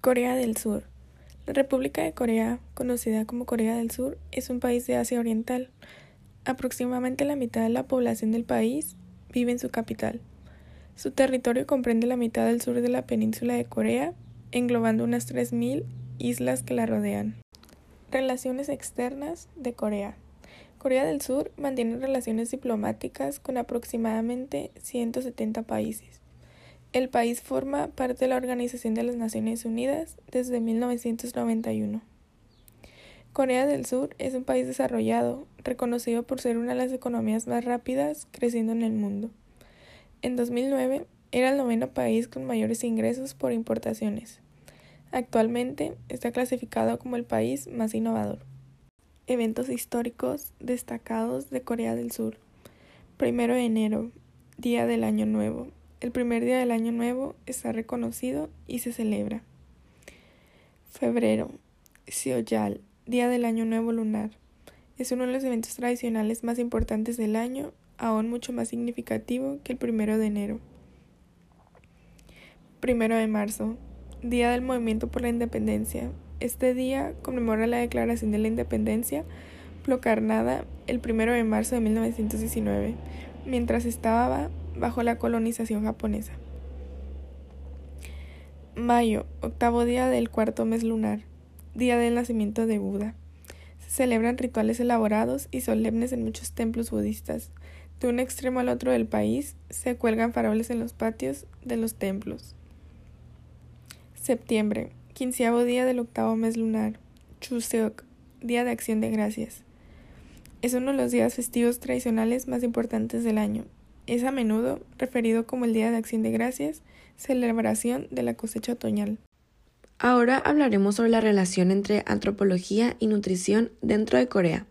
Corea del Sur. La República de Corea, conocida como Corea del Sur, es un país de Asia Oriental. Aproximadamente la mitad de la población del país vive en su capital. Su territorio comprende la mitad del sur de la península de Corea, englobando unas 3.000 islas que la rodean. Relaciones externas de Corea. Corea del Sur mantiene relaciones diplomáticas con aproximadamente 170 países. El país forma parte de la Organización de las Naciones Unidas desde 1991. Corea del Sur es un país desarrollado, reconocido por ser una de las economías más rápidas creciendo en el mundo. En 2009 era el noveno país con mayores ingresos por importaciones. Actualmente está clasificado como el país más innovador. Eventos históricos destacados de Corea del Sur. Primero de enero, Día del Año Nuevo, el primer día del año nuevo está reconocido y se celebra. Febrero, Sioyal, Día del Año Nuevo Lunar. Es uno de los eventos tradicionales más importantes del año, aún mucho más significativo que el primero de enero. Primero de marzo, Día del Movimiento por la Independencia. Este día conmemora la Declaración de la Independencia proclamada el primero de marzo de 1919, mientras estaba bajo la colonización japonesa. Mayo, octavo día del cuarto mes lunar, día del nacimiento de Buda. Se celebran rituales elaborados y solemnes en muchos templos budistas. De un extremo al otro del país se cuelgan faroles en los patios de los templos. Septiembre, quinceavo día del octavo mes lunar, Chuseok, día de acción de gracias. Es uno de los días festivos tradicionales más importantes del año, es a menudo referido como el Día de Acción de Gracias, celebración de la cosecha otoñal. Ahora hablaremos sobre la relación entre antropología y nutrición dentro de Corea.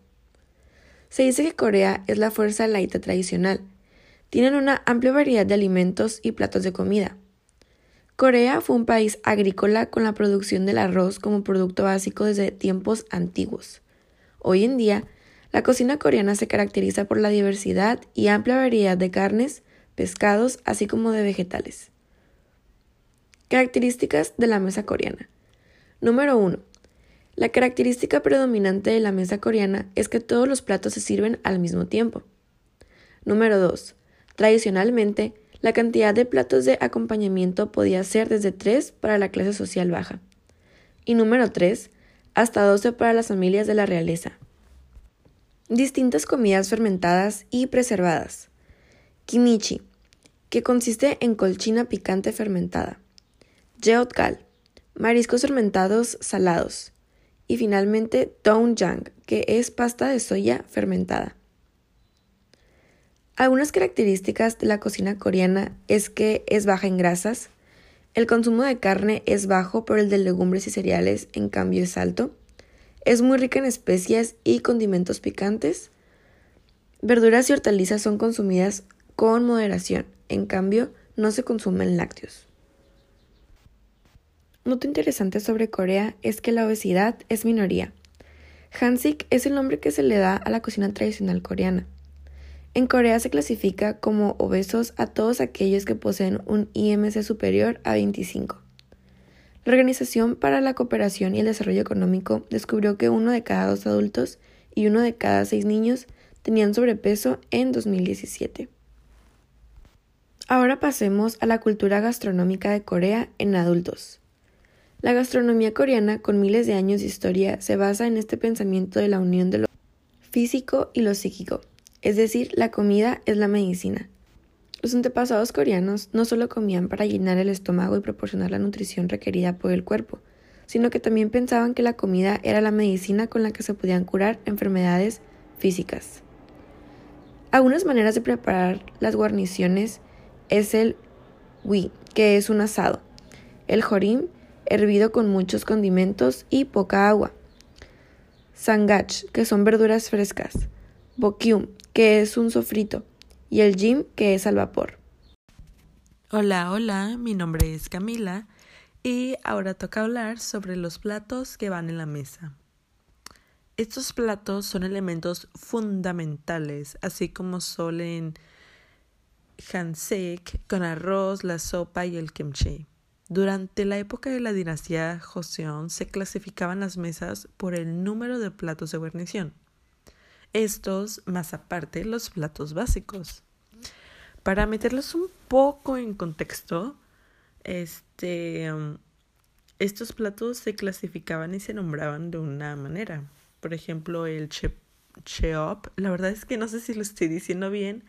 Se dice que Corea es la fuerza laita tradicional. Tienen una amplia variedad de alimentos y platos de comida. Corea fue un país agrícola con la producción del arroz como producto básico desde tiempos antiguos. Hoy en día, la cocina coreana se caracteriza por la diversidad y amplia variedad de carnes, pescados, así como de vegetales. Características de la mesa coreana. Número 1. La característica predominante de la mesa coreana es que todos los platos se sirven al mismo tiempo. Número 2. Tradicionalmente, la cantidad de platos de acompañamiento podía ser desde 3 para la clase social baja. Y número 3. Hasta 12 para las familias de la realeza. Distintas comidas fermentadas y preservadas. Kimichi, que consiste en colchina picante fermentada. Jeotkal, mariscos fermentados salados. Y finalmente doenjang, que es pasta de soya fermentada. Algunas características de la cocina coreana es que es baja en grasas, el consumo de carne es bajo, pero el de legumbres y cereales en cambio es alto. Es muy rica en especias y condimentos picantes. Verduras y hortalizas son consumidas con moderación, en cambio no se consumen lácteos. Noto interesante sobre Corea es que la obesidad es minoría. Hansik es el nombre que se le da a la cocina tradicional coreana. En Corea se clasifica como obesos a todos aquellos que poseen un IMC superior a 25. La Organización para la Cooperación y el Desarrollo Económico descubrió que uno de cada dos adultos y uno de cada seis niños tenían sobrepeso en 2017. Ahora pasemos a la cultura gastronómica de Corea en adultos. La gastronomía coreana, con miles de años de historia, se basa en este pensamiento de la unión de lo físico y lo psíquico, es decir, la comida es la medicina. Los antepasados coreanos no solo comían para llenar el estómago y proporcionar la nutrición requerida por el cuerpo, sino que también pensaban que la comida era la medicina con la que se podían curar enfermedades físicas. Algunas maneras de preparar las guarniciones es el wi, que es un asado, el jorim, hervido con muchos condimentos y poca agua, sangach, que son verduras frescas, bokyum, que es un sofrito, y el gym que es al vapor. Hola, hola, mi nombre es Camila y ahora toca hablar sobre los platos que van en la mesa. Estos platos son elementos fundamentales, así como suelen hansek con arroz, la sopa y el kimchi. Durante la época de la dinastía Joseon se clasificaban las mesas por el número de platos de guarnición. Estos, más aparte, los platos básicos. Para meterlos un poco en contexto, este, um, estos platos se clasificaban y se nombraban de una manera. Por ejemplo, el che cheop. La verdad es que no sé si lo estoy diciendo bien,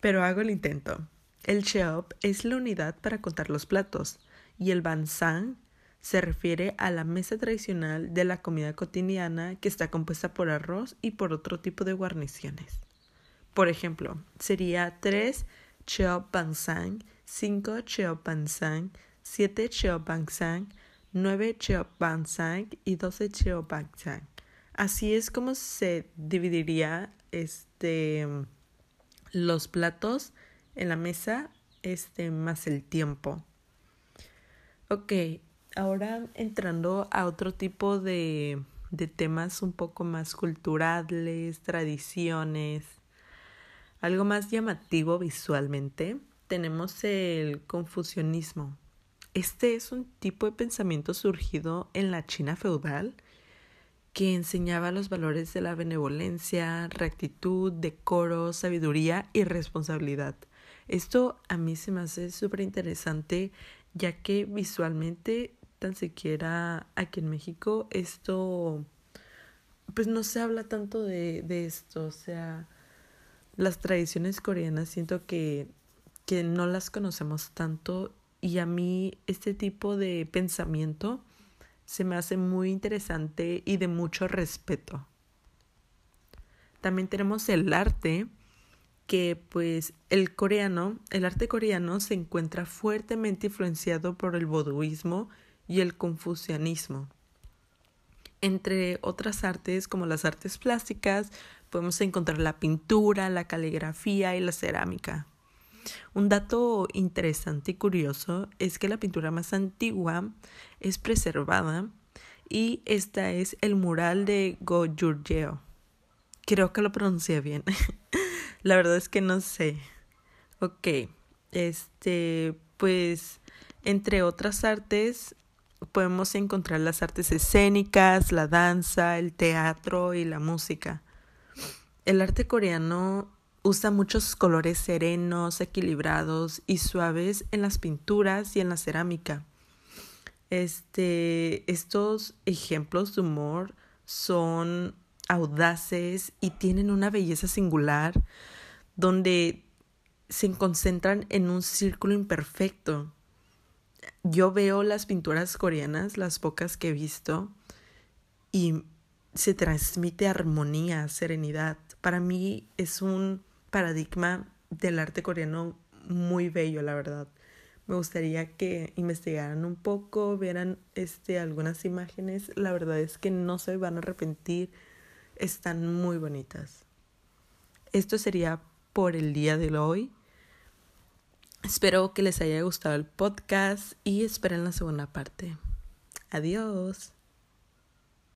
pero hago el intento. El cheop es la unidad para contar los platos y el bansang se refiere a la mesa tradicional de la comida cotidiana que está compuesta por arroz y por otro tipo de guarniciones. Por ejemplo, sería 3 cheo bansang, 5 cheo bansang, 7 cheo bansang, 9 cheo bansang y 12 cheo bansang. Así es como se dividiría este los platos en la mesa este más el tiempo. Ok, ahora entrando a otro tipo de, de temas un poco más culturales, tradiciones, algo más llamativo visualmente, tenemos el confucianismo. Este es un tipo de pensamiento surgido en la China feudal que enseñaba los valores de la benevolencia, rectitud, decoro, sabiduría y responsabilidad. Esto a mí se me hace súper interesante ya que visualmente tan siquiera aquí en México esto pues no se habla tanto de, de esto, o sea, las tradiciones coreanas siento que, que no las conocemos tanto y a mí este tipo de pensamiento se me hace muy interesante y de mucho respeto. También tenemos el arte, que pues el coreano, el arte coreano se encuentra fuertemente influenciado por el boduismo y el confucianismo. Entre otras artes como las artes plásticas, podemos encontrar la pintura, la caligrafía y la cerámica. Un dato interesante y curioso es que la pintura más antigua es preservada y esta es el mural de Goguryeo. Creo que lo pronuncié bien. La verdad es que no sé. Ok, este, pues, entre otras artes, podemos encontrar las artes escénicas, la danza, el teatro y la música. El arte coreano usa muchos colores serenos, equilibrados y suaves en las pinturas y en la cerámica. Este, estos ejemplos de humor son audaces y tienen una belleza singular donde se concentran en un círculo imperfecto. Yo veo las pinturas coreanas, las pocas que he visto, y se transmite armonía, serenidad. Para mí es un paradigma del arte coreano muy bello, la verdad. Me gustaría que investigaran un poco, vieran este, algunas imágenes. La verdad es que no se van a arrepentir están muy bonitas. Esto sería por el día de hoy. Espero que les haya gustado el podcast y esperen la segunda parte. Adiós.